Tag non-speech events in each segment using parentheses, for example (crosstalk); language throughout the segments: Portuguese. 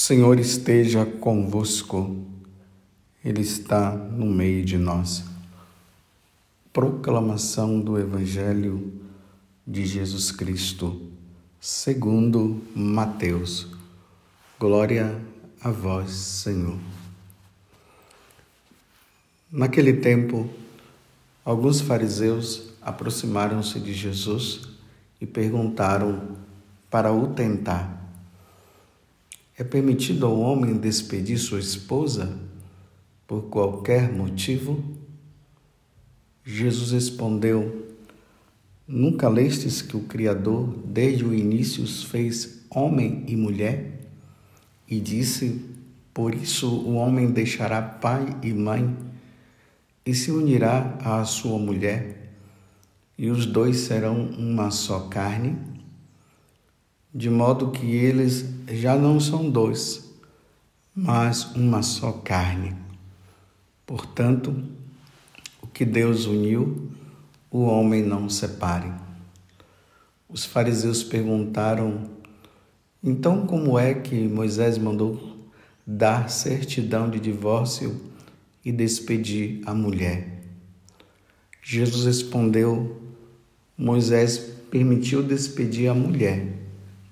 Senhor esteja convosco, Ele está no meio de nós. Proclamação do Evangelho de Jesus Cristo, segundo Mateus. Glória a vós, Senhor. Naquele tempo, alguns fariseus aproximaram-se de Jesus e perguntaram para o tentar é permitido ao homem despedir sua esposa por qualquer motivo? Jesus respondeu: Nunca lestes que o Criador, desde o início, os fez homem e mulher? E disse: Por isso o homem deixará pai e mãe e se unirá à sua mulher, e os dois serão uma só carne de modo que eles já não são dois, mas uma só carne. Portanto, o que Deus uniu, o homem não separe. Os fariseus perguntaram: então, como é que Moisés mandou dar certidão de divórcio e despedir a mulher? Jesus respondeu: Moisés permitiu despedir a mulher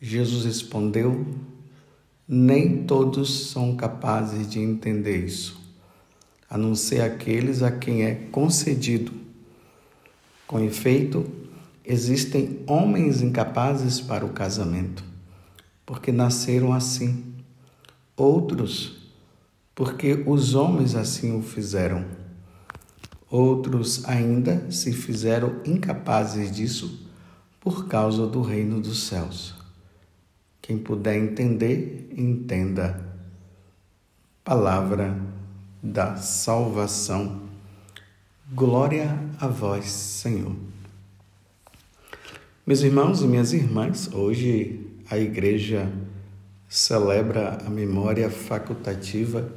Jesus respondeu: Nem todos são capazes de entender isso, a não ser aqueles a quem é concedido. Com efeito, existem homens incapazes para o casamento, porque nasceram assim. Outros, porque os homens assim o fizeram. Outros ainda se fizeram incapazes disso por causa do reino dos céus. Quem puder entender, entenda. Palavra da salvação. Glória a vós, Senhor. Meus irmãos e minhas irmãs, hoje a igreja celebra a memória facultativa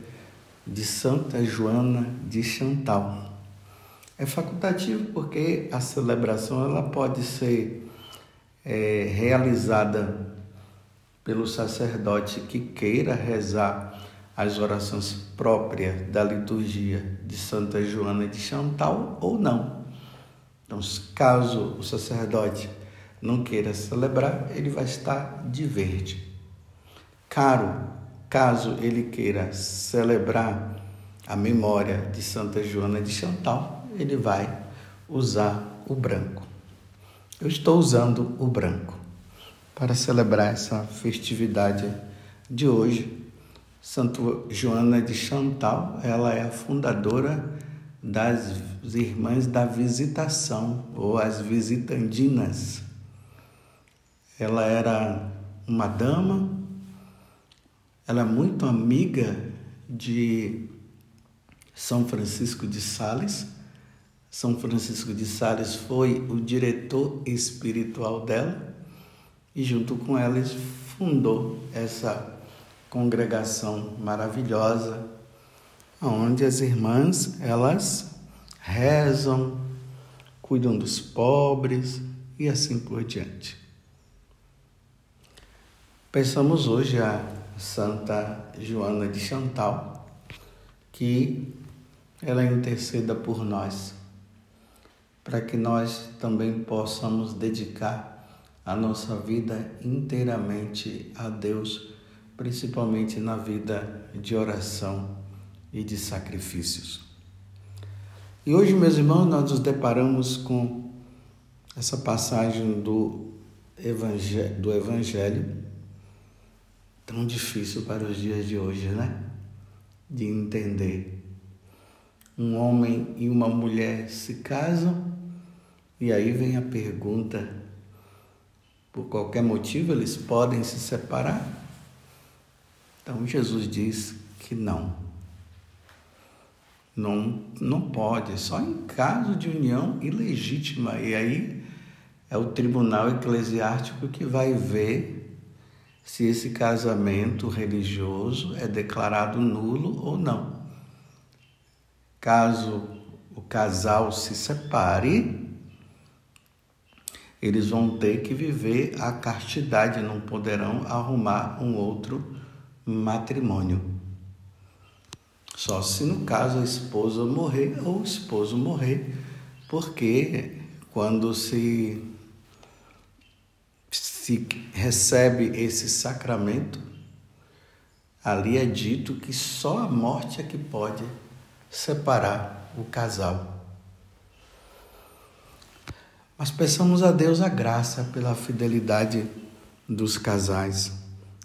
de Santa Joana de Chantal. É facultativo porque a celebração ela pode ser é, realizada pelo sacerdote que queira rezar as orações próprias da liturgia de Santa Joana de Chantal ou não. Então, caso o sacerdote não queira celebrar, ele vai estar de verde. Caro, caso ele queira celebrar a memória de Santa Joana de Chantal, ele vai usar o branco. Eu estou usando o branco para celebrar essa festividade de hoje. Santo Joana de Chantal, ela é a fundadora das Irmãs da Visitação, ou as Visitandinas. Ela era uma dama, ela é muito amiga de São Francisco de Sales, são Francisco de Sales foi o diretor espiritual dela e junto com eles fundou essa congregação maravilhosa onde as irmãs elas rezam, cuidam dos pobres e assim por diante. Pensamos hoje a Santa Joana de Chantal que ela interceda por nós para que nós também possamos dedicar a nossa vida inteiramente a Deus, principalmente na vida de oração e de sacrifícios. E hoje, meus irmãos, nós nos deparamos com essa passagem do Evangelho, do Evangelho tão difícil para os dias de hoje, né? De entender. Um homem e uma mulher se casam e aí vem a pergunta: por qualquer motivo eles podem se separar? Então Jesus diz que não. Não, não pode, só em caso de união ilegítima. E aí é o tribunal eclesiástico que vai ver se esse casamento religioso é declarado nulo ou não. Caso o casal se separe, eles vão ter que viver a castidade, não poderão arrumar um outro matrimônio. Só se no caso a esposa morrer ou o esposo morrer, porque quando se, se recebe esse sacramento, ali é dito que só a morte é que pode separar o casal. Mas peçamos a Deus a graça pela fidelidade dos casais.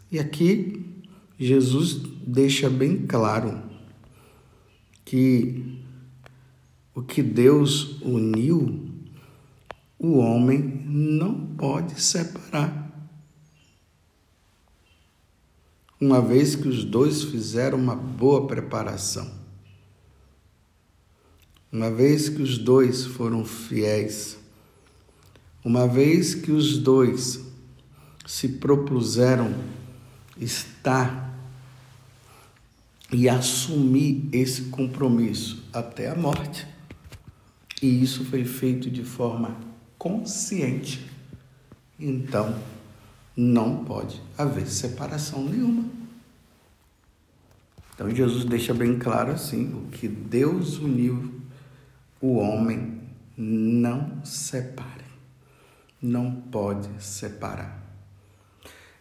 E aqui Jesus deixa bem claro que o que Deus uniu, o homem não pode separar. Uma vez que os dois fizeram uma boa preparação, uma vez que os dois foram fiéis, uma vez que os dois se propuseram estar e assumir esse compromisso até a morte. E isso foi feito de forma consciente. Então, não pode haver separação nenhuma. Então, Jesus deixa bem claro assim: o que Deus uniu, o homem não separe não pode separar.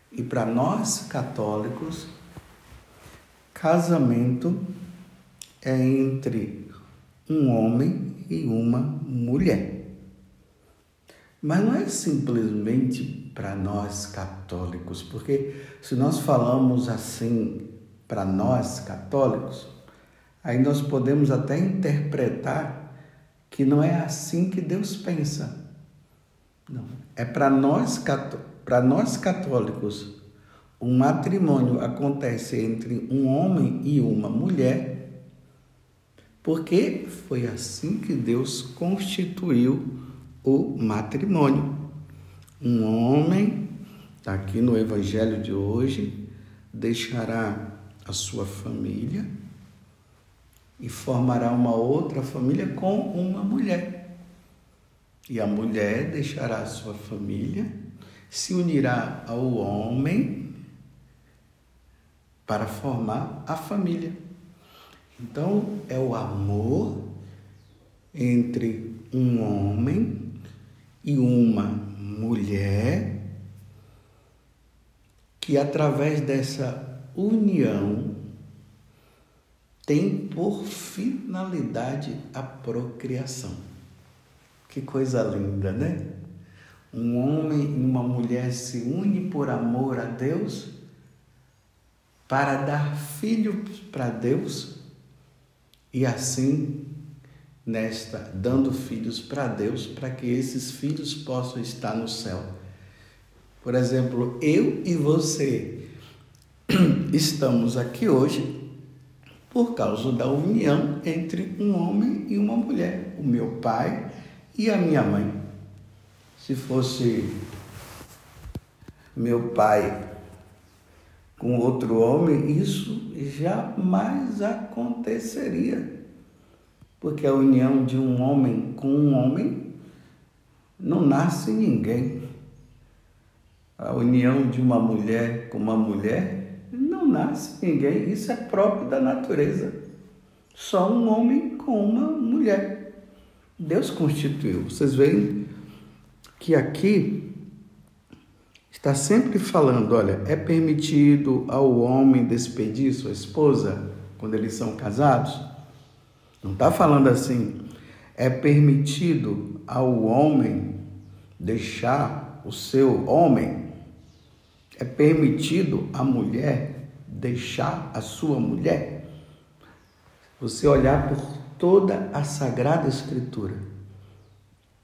E para nós católicos, casamento é entre um homem e uma mulher. Mas não é simplesmente para nós católicos, porque se nós falamos assim para nós católicos, aí nós podemos até interpretar que não é assim que Deus pensa. Não. É para nós, nós católicos, um matrimônio acontece entre um homem e uma mulher, porque foi assim que Deus constituiu o matrimônio. Um homem, está aqui no Evangelho de hoje, deixará a sua família e formará uma outra família com uma mulher. E a mulher deixará sua família, se unirá ao homem para formar a família. Então, é o amor entre um homem e uma mulher que, através dessa união, tem por finalidade a procriação. Que coisa linda, né? Um homem e uma mulher se unem por amor a Deus para dar filhos para Deus e assim nesta dando filhos para Deus para que esses filhos possam estar no céu. Por exemplo, eu e você (clears throat) estamos aqui hoje por causa da união entre um homem e uma mulher. O meu pai e a minha mãe? Se fosse meu pai com outro homem, isso jamais aconteceria. Porque a união de um homem com um homem não nasce ninguém. A união de uma mulher com uma mulher não nasce ninguém. Isso é próprio da natureza. Só um homem com uma mulher. Deus constituiu. Vocês veem que aqui está sempre falando, olha, é permitido ao homem despedir sua esposa quando eles são casados? Não está falando assim, é permitido ao homem deixar o seu homem? É permitido à mulher deixar a sua mulher? Você olhar por toda a Sagrada Escritura.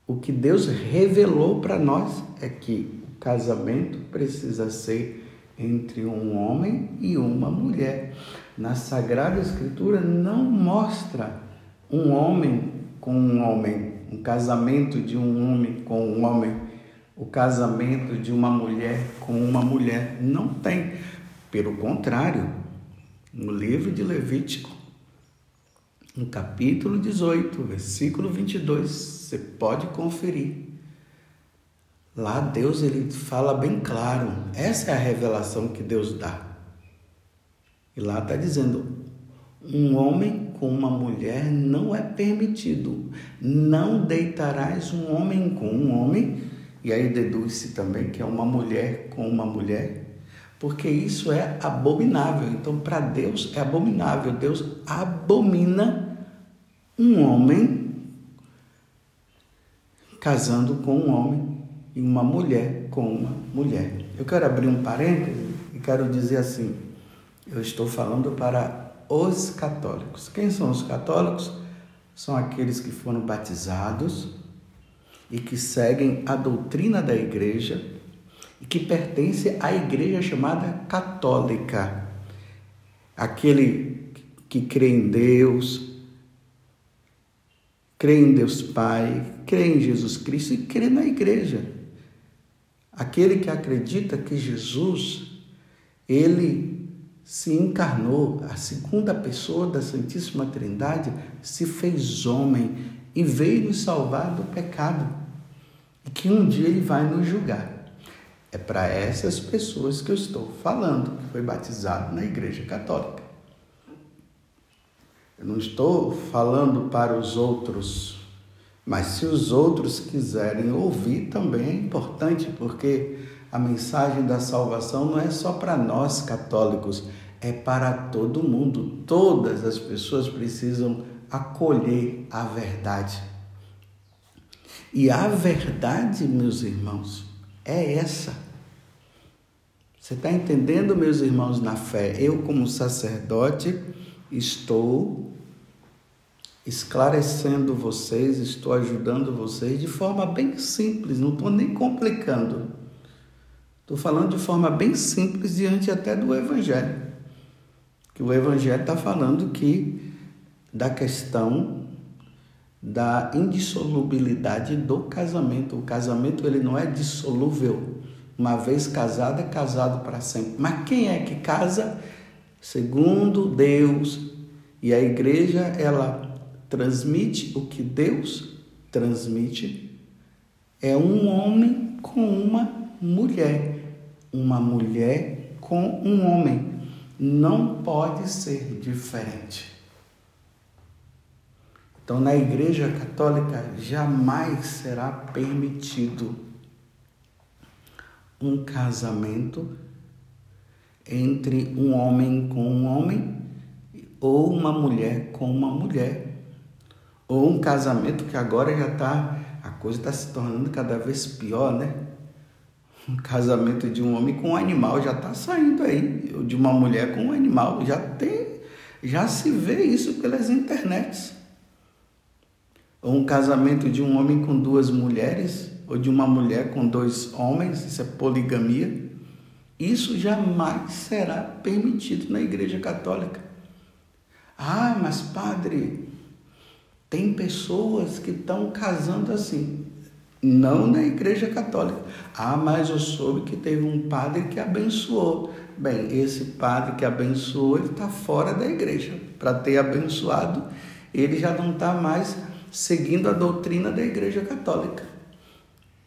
O que Deus revelou para nós é que o casamento precisa ser entre um homem e uma mulher. Na Sagrada Escritura não mostra um homem com um homem, um casamento de um homem com um homem, o casamento de uma mulher com uma mulher. Não tem. Pelo contrário, no livro de Levítico, no capítulo 18, versículo 22, você pode conferir. Lá Deus ele fala bem claro. Essa é a revelação que Deus dá. E lá está dizendo: um homem com uma mulher não é permitido. Não deitarás um homem com um homem. E aí deduz-se também que é uma mulher com uma mulher. Porque isso é abominável. Então, para Deus é abominável. Deus abomina um homem casando com um homem e uma mulher com uma mulher. Eu quero abrir um parêntese e quero dizer assim: eu estou falando para os católicos. Quem são os católicos? São aqueles que foram batizados e que seguem a doutrina da igreja e que pertencem à igreja chamada católica. Aquele que crê em Deus, crê em Deus Pai, crê em Jesus Cristo e crê na igreja. Aquele que acredita que Jesus, ele se encarnou, a segunda pessoa da Santíssima Trindade se fez homem e veio nos salvar do pecado. E que um dia ele vai nos julgar. É para essas pessoas que eu estou falando, que foi batizado na Igreja Católica. Eu não estou falando para os outros mas se os outros quiserem ouvir, também é importante, porque a mensagem da salvação não é só para nós católicos, é para todo mundo. Todas as pessoas precisam acolher a verdade. E a verdade, meus irmãos, é essa. Você está entendendo, meus irmãos, na fé? Eu, como sacerdote, estou esclarecendo vocês, estou ajudando vocês de forma bem simples, não estou nem complicando. Estou falando de forma bem simples diante até do Evangelho. Que o Evangelho está falando que da questão da indissolubilidade do casamento. O casamento ele não é dissolúvel. Uma vez casado, é casado para sempre. Mas quem é que casa? Segundo Deus. E a igreja, ela transmite o que Deus transmite é um homem com uma mulher, uma mulher com um homem. Não pode ser diferente. Então, na Igreja Católica jamais será permitido um casamento entre um homem com um homem ou uma mulher com uma mulher ou um casamento que agora já está, a coisa está se tornando cada vez pior, né? Um casamento de um homem com um animal já está saindo aí, ou de uma mulher com um animal, já tem, já se vê isso pelas internets. Ou um casamento de um homem com duas mulheres, ou de uma mulher com dois homens, isso é poligamia. Isso jamais será permitido na Igreja Católica. Ah, mas padre, tem pessoas que estão casando assim, não na igreja católica. Ah, mas eu soube que teve um padre que abençoou. Bem, esse padre que abençoou, ele está fora da igreja. Para ter abençoado, ele já não está mais seguindo a doutrina da igreja católica.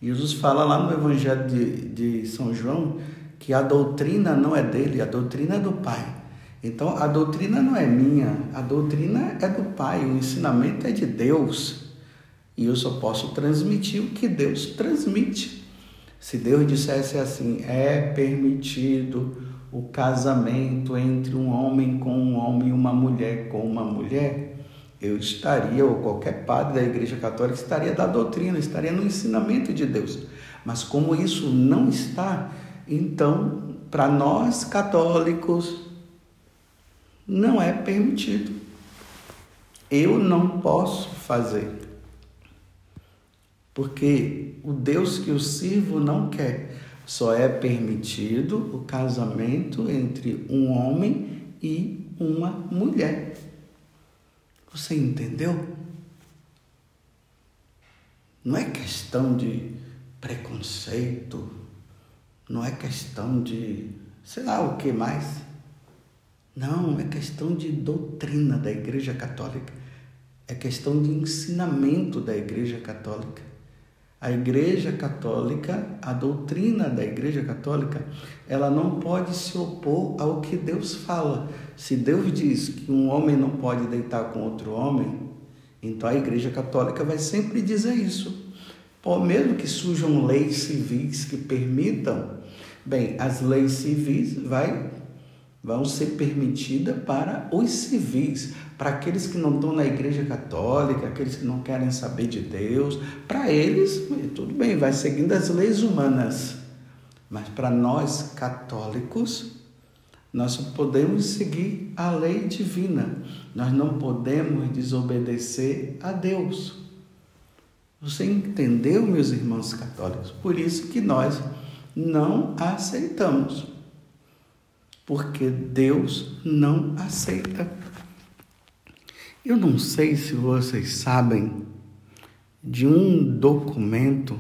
Jesus fala lá no Evangelho de, de São João que a doutrina não é dele, a doutrina é do Pai. Então a doutrina não é minha, a doutrina é do Pai, o ensinamento é de Deus. E eu só posso transmitir o que Deus transmite. Se Deus dissesse assim, é permitido o casamento entre um homem com um homem e uma mulher com uma mulher, eu estaria, ou qualquer padre da Igreja Católica estaria da doutrina, estaria no ensinamento de Deus. Mas como isso não está, então, para nós católicos, não é permitido. Eu não posso fazer. Porque o Deus que eu sirvo não quer. Só é permitido o casamento entre um homem e uma mulher. Você entendeu? Não é questão de preconceito, não é questão de sei lá o que mais. Não, é questão de doutrina da Igreja Católica. É questão de ensinamento da Igreja Católica. A Igreja Católica, a doutrina da Igreja Católica, ela não pode se opor ao que Deus fala. Se Deus diz que um homem não pode deitar com outro homem, então a Igreja Católica vai sempre dizer isso. Mesmo que surjam leis civis que permitam, bem, as leis civis vai, vão ser permitidas para os civis, para aqueles que não estão na Igreja Católica, aqueles que não querem saber de Deus, para eles, tudo bem, vai seguindo as leis humanas. Mas para nós católicos, nós podemos seguir a lei divina. Nós não podemos desobedecer a Deus. Você entendeu, meus irmãos católicos? Por isso que nós não aceitamos. Porque Deus não aceita. Eu não sei se vocês sabem de um documento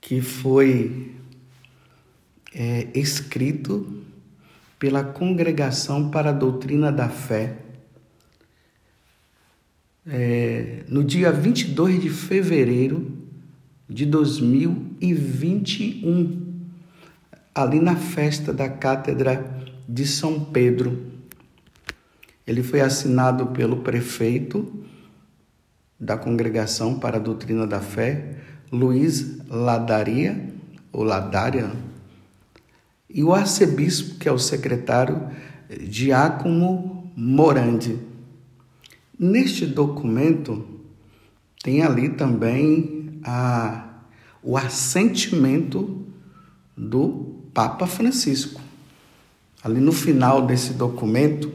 que foi é, escrito pela Congregação para a Doutrina da Fé é, no dia 22 de fevereiro de 2021, ali na festa da Cátedra de São Pedro. Ele foi assinado pelo prefeito da Congregação para a Doutrina da Fé, Luiz Ladaria, ou Ladária, e o arcebispo, que é o secretário, Diácono Morandi. Neste documento tem ali também a, o assentimento do Papa Francisco. Ali no final desse documento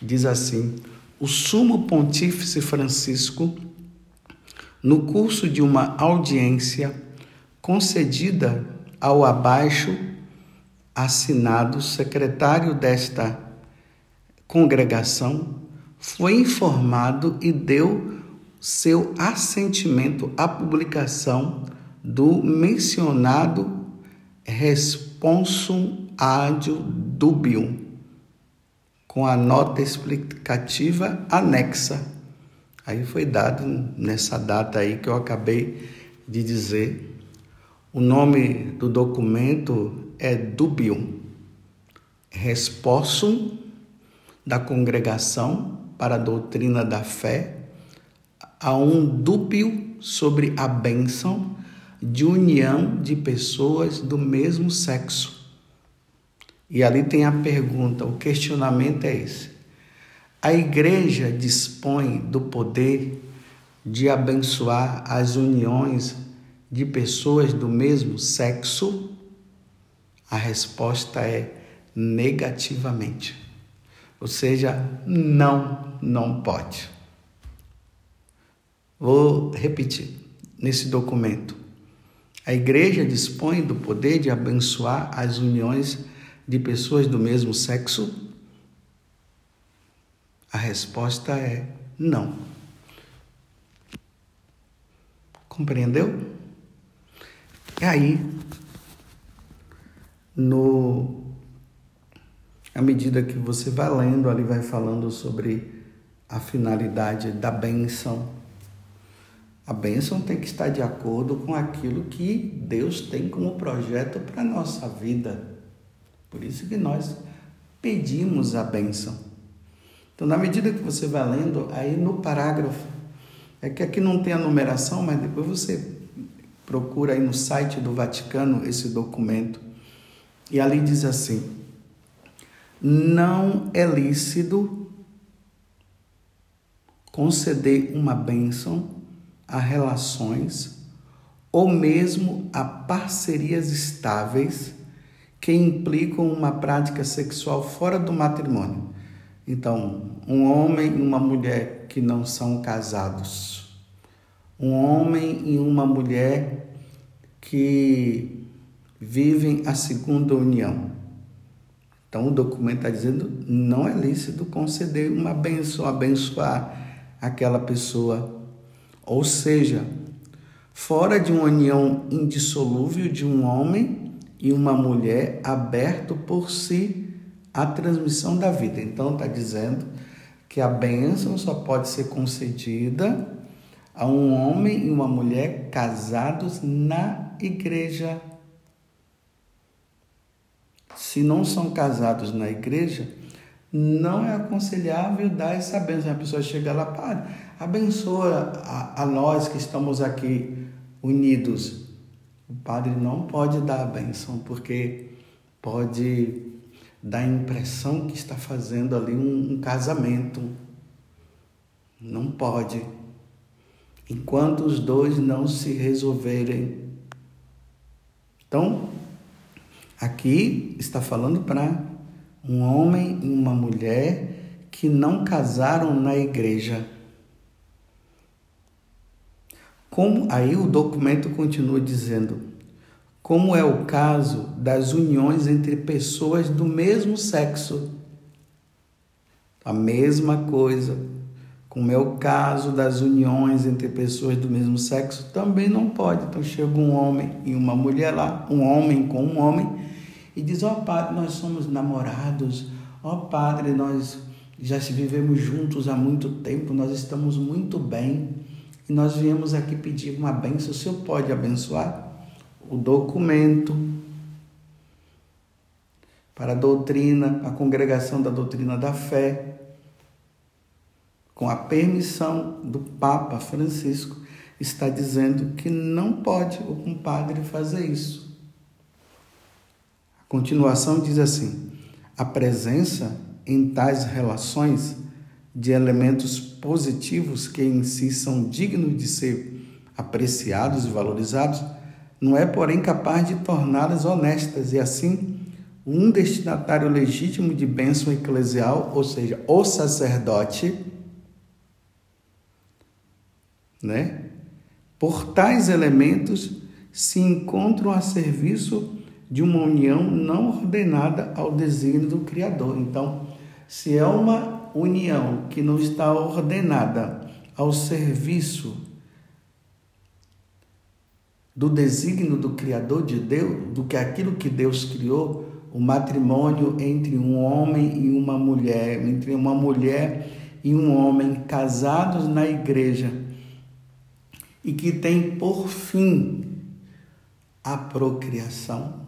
diz assim: o Sumo Pontífice Francisco, no curso de uma audiência concedida ao abaixo assinado secretário desta congregação, foi informado e deu seu assentimento à publicação do mencionado Responsum Adio Dubium, com a nota explicativa anexa. Aí foi dado nessa data aí que eu acabei de dizer. O nome do documento é Dubium, Responsum da congregação para a doutrina da fé, há um dúbio sobre a bênção de união de pessoas do mesmo sexo. E ali tem a pergunta, o questionamento é esse. A igreja dispõe do poder de abençoar as uniões de pessoas do mesmo sexo? A resposta é negativamente. Ou seja, não, não pode. Vou repetir nesse documento. A igreja dispõe do poder de abençoar as uniões de pessoas do mesmo sexo? A resposta é não. Compreendeu? E aí, no à medida que você vai lendo, ali vai falando sobre a finalidade da bênção. A bênção tem que estar de acordo com aquilo que Deus tem como projeto para a nossa vida. Por isso que nós pedimos a bênção. Então, na medida que você vai lendo, aí no parágrafo, é que aqui não tem a numeração, mas depois você procura aí no site do Vaticano esse documento. E ali diz assim: não é lícito conceder uma bênção a relações ou mesmo a parcerias estáveis que implicam uma prática sexual fora do matrimônio. Então, um homem e uma mulher que não são casados, um homem e uma mulher que vivem a segunda união. Então o documento está dizendo não é lícito conceder uma benção, abençoar aquela pessoa. Ou seja, fora de uma união indissolúvel de um homem e uma mulher aberto por si a transmissão da vida. Então está dizendo que a bênção só pode ser concedida a um homem e uma mulher casados na igreja. Se não são casados na igreja, não é aconselhável dar essa bênção. A pessoa chega lá, padre, abençoa a, a nós que estamos aqui unidos. O padre não pode dar a bênção, porque pode dar a impressão que está fazendo ali um, um casamento. Não pode enquanto os dois não se resolverem. Então, aqui está falando para um homem e uma mulher que não casaram na igreja. Como aí o documento continua dizendo, como é o caso das uniões entre pessoas do mesmo sexo. A mesma coisa, como é o caso das uniões entre pessoas do mesmo sexo, também não pode. Então chega um homem e uma mulher lá, um homem com um homem, e diz: Ó oh, padre, nós somos namorados, ó oh, padre, nós já se vivemos juntos há muito tempo, nós estamos muito bem, nós viemos aqui pedir uma benção. O senhor pode abençoar? O documento para a doutrina, a congregação da doutrina da fé com a permissão do Papa Francisco, está dizendo que não pode o compadre fazer isso. A continuação diz assim: a presença em tais relações de elementos positivos que em si são dignos de ser apreciados e valorizados, não é, porém, capaz de torná-las honestas e assim um destinatário legítimo de bênção eclesial, ou seja, o sacerdote, né? Por tais elementos se encontram a serviço de uma união não ordenada ao desígnio do Criador. Então, se é uma união que não está ordenada ao serviço do desígnio do Criador de Deus, do que aquilo que Deus criou, o matrimônio entre um homem e uma mulher, entre uma mulher e um homem casados na igreja, e que tem por fim a procriação,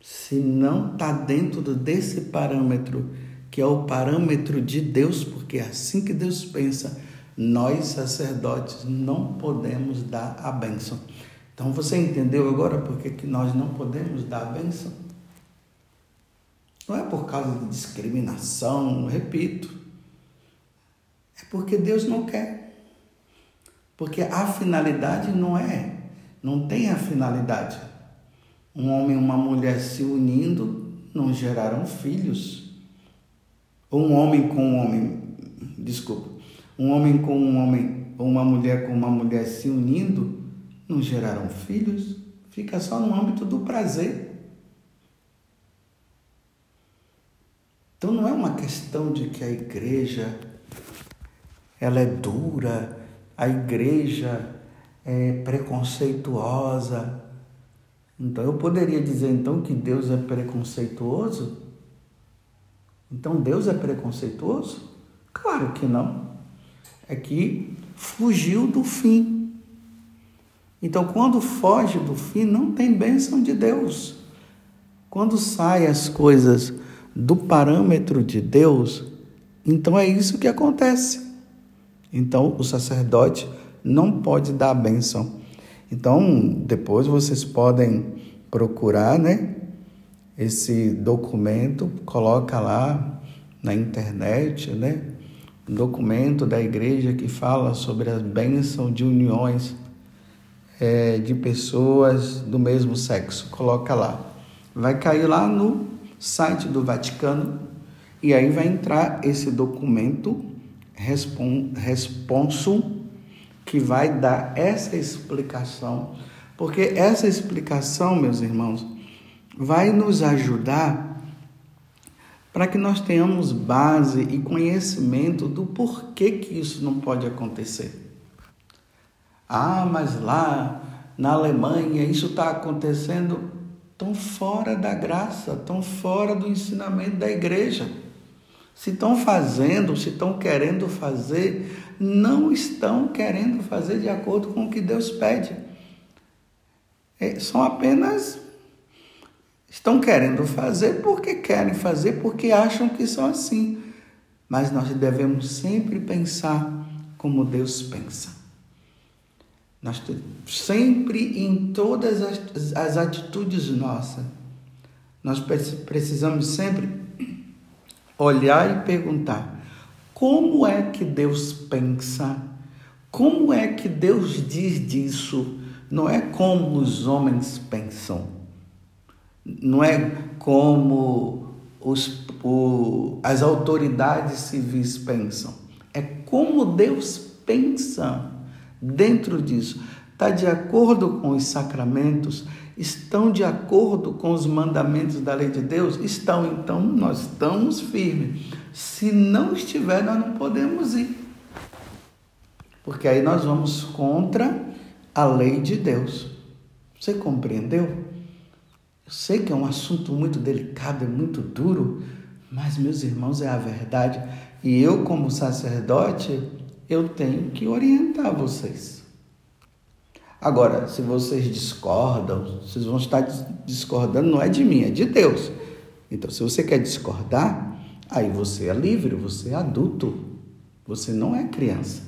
se não está dentro desse parâmetro, que é o parâmetro de Deus, porque é assim que Deus pensa, nós sacerdotes não podemos dar a bênção. Então você entendeu agora por que, nós não podemos dar a bênção? Não é por causa de discriminação, repito. É porque Deus não quer. Porque a finalidade não é, não tem a finalidade. Um homem e uma mulher se unindo não geraram filhos. Ou um homem com um homem, desculpa, um homem com um homem, ou uma mulher com uma mulher se unindo não geraram filhos. Fica só no âmbito do prazer. Então não é uma questão de que a igreja ela é dura, a igreja é preconceituosa. Então eu poderia dizer então que Deus é preconceituoso? Então Deus é preconceituoso? Claro que não. É que fugiu do fim. Então quando foge do fim, não tem bênção de Deus. Quando saem as coisas do parâmetro de Deus, então é isso que acontece. Então, o sacerdote não pode dar a bênção. Então, depois vocês podem procurar, né? Esse documento, coloca lá na internet, né? Um documento da igreja que fala sobre a bênção de uniões é, de pessoas do mesmo sexo. Coloca lá. Vai cair lá no site do Vaticano e aí vai entrar esse documento responso que vai dar essa explicação, porque essa explicação, meus irmãos, vai nos ajudar para que nós tenhamos base e conhecimento do porquê que isso não pode acontecer. Ah, mas lá na Alemanha isso está acontecendo tão fora da graça, tão fora do ensinamento da igreja. Se estão fazendo, se estão querendo fazer, não estão querendo fazer de acordo com o que Deus pede. É, são apenas. Estão querendo fazer porque querem fazer, porque acham que são assim. Mas nós devemos sempre pensar como Deus pensa. Nós sempre em todas as, as atitudes nossas, nós precisamos sempre olhar e perguntar: como é que Deus pensa? Como é que Deus diz disso? Não é como os homens pensam, não é como os, o, as autoridades civis pensam, é como Deus pensa dentro disso. Está de acordo com os sacramentos? Estão de acordo com os mandamentos da lei de Deus? Estão, então nós estamos firmes. Se não estiver, nós não podemos ir. Porque aí nós vamos contra a lei de Deus. Você compreendeu? Eu sei que é um assunto muito delicado, é muito duro, mas meus irmãos, é a verdade. E eu, como sacerdote, eu tenho que orientar vocês. Agora, se vocês discordam, vocês vão estar discordando, não é de mim, é de Deus. Então, se você quer discordar, aí você é livre, você é adulto, você não é criança.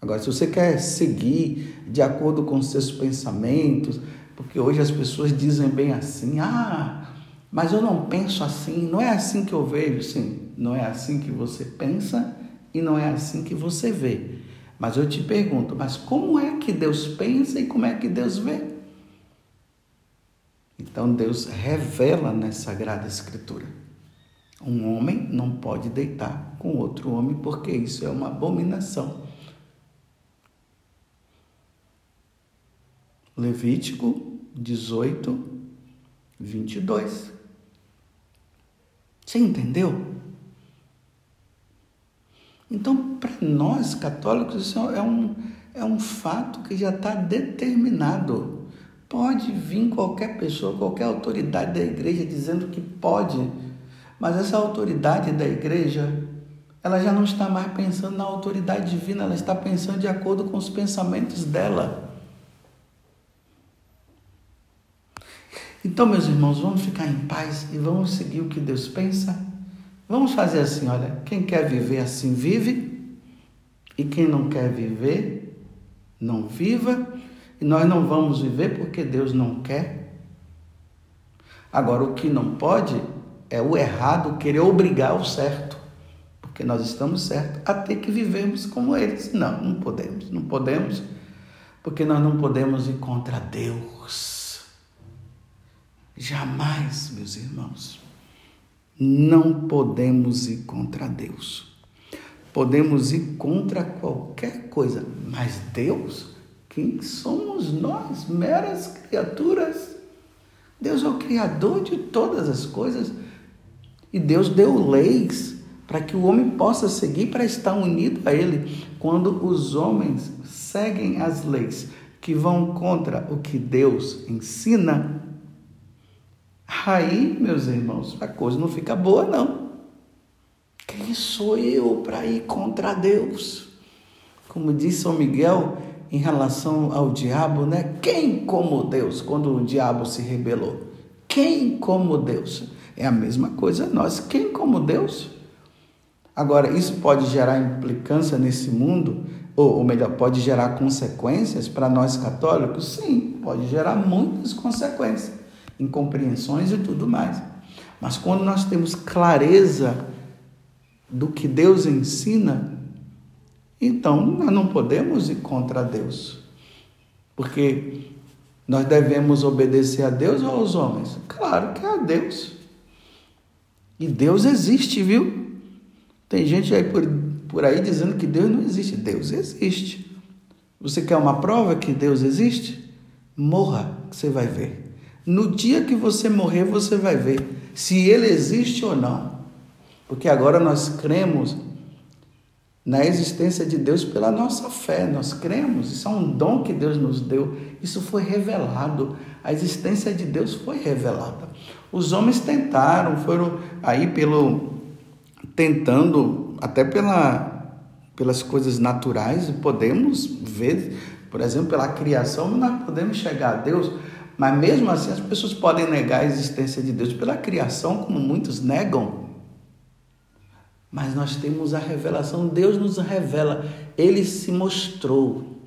Agora, se você quer seguir de acordo com seus pensamentos, porque hoje as pessoas dizem bem assim: ah, mas eu não penso assim, não é assim que eu vejo, sim, não é assim que você pensa e não é assim que você vê. Mas eu te pergunto, mas como é que Deus pensa e como é que Deus vê? Então Deus revela nessa Sagrada Escritura. Um homem não pode deitar com outro homem porque isso é uma abominação. Levítico 18, 22. Você entendeu? Então, para nós católicos, isso é um, é um fato que já está determinado. Pode vir qualquer pessoa, qualquer autoridade da igreja dizendo que pode, mas essa autoridade da igreja, ela já não está mais pensando na autoridade divina, ela está pensando de acordo com os pensamentos dela. Então, meus irmãos, vamos ficar em paz e vamos seguir o que Deus pensa Vamos fazer assim, olha, quem quer viver assim vive, e quem não quer viver, não viva, e nós não vamos viver porque Deus não quer. Agora, o que não pode é o errado querer obrigar o certo, porque nós estamos certos a ter que vivermos como eles. Não, não podemos, não podemos, porque nós não podemos ir contra Deus. Jamais, meus irmãos. Não podemos ir contra Deus. Podemos ir contra qualquer coisa, mas Deus, quem somos nós, meras criaturas? Deus é o Criador de todas as coisas e Deus deu leis para que o homem possa seguir, para estar unido a Ele. Quando os homens seguem as leis que vão contra o que Deus ensina, Aí, meus irmãos, a coisa não fica boa, não. Quem sou eu para ir contra Deus? Como disse São Miguel em relação ao diabo, né? Quem como Deus, quando o diabo se rebelou? Quem como Deus? É a mesma coisa nós. Quem como Deus? Agora, isso pode gerar implicância nesse mundo, ou, ou melhor, pode gerar consequências para nós católicos? Sim, pode gerar muitas consequências incompreensões e tudo mais. Mas quando nós temos clareza do que Deus ensina, então nós não podemos ir contra Deus. Porque nós devemos obedecer a Deus ou aos homens? Claro que é a Deus. E Deus existe, viu? Tem gente aí por, por aí dizendo que Deus não existe. Deus existe. Você quer uma prova que Deus existe? Morra, que você vai ver. No dia que você morrer, você vai ver se ele existe ou não. Porque agora nós cremos na existência de Deus pela nossa fé. Nós cremos, isso é um dom que Deus nos deu. Isso foi revelado. A existência de Deus foi revelada. Os homens tentaram, foram aí pelo tentando até pela pelas coisas naturais, podemos ver, por exemplo, pela criação, nós podemos chegar a Deus, mas mesmo assim as pessoas podem negar a existência de Deus pela criação, como muitos negam. Mas nós temos a revelação, Deus nos revela, ele se mostrou.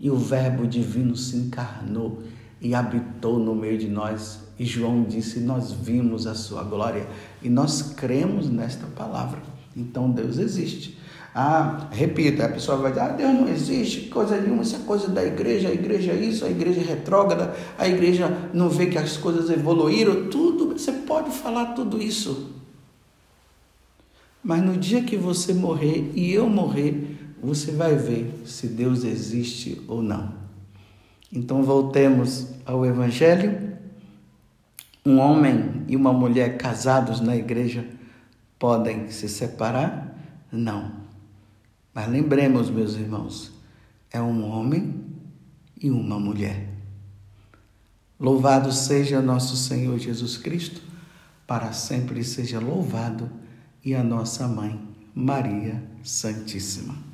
E o Verbo divino se encarnou e habitou no meio de nós. E João disse: Nós vimos a sua glória e nós cremos nesta palavra. Então Deus existe. Ah, repita, a pessoa vai dizer, ah, Deus não existe, coisa nenhuma, isso é coisa da igreja, a igreja é isso, a igreja é retrógrada, a igreja não vê que as coisas evoluíram, tudo, você pode falar tudo isso. Mas no dia que você morrer e eu morrer, você vai ver se Deus existe ou não. Então voltemos ao Evangelho. Um homem e uma mulher casados na igreja podem se separar? Não. Mas lembremos, meus irmãos, é um homem e uma mulher. Louvado seja nosso Senhor Jesus Cristo, para sempre seja louvado, e a nossa mãe, Maria Santíssima.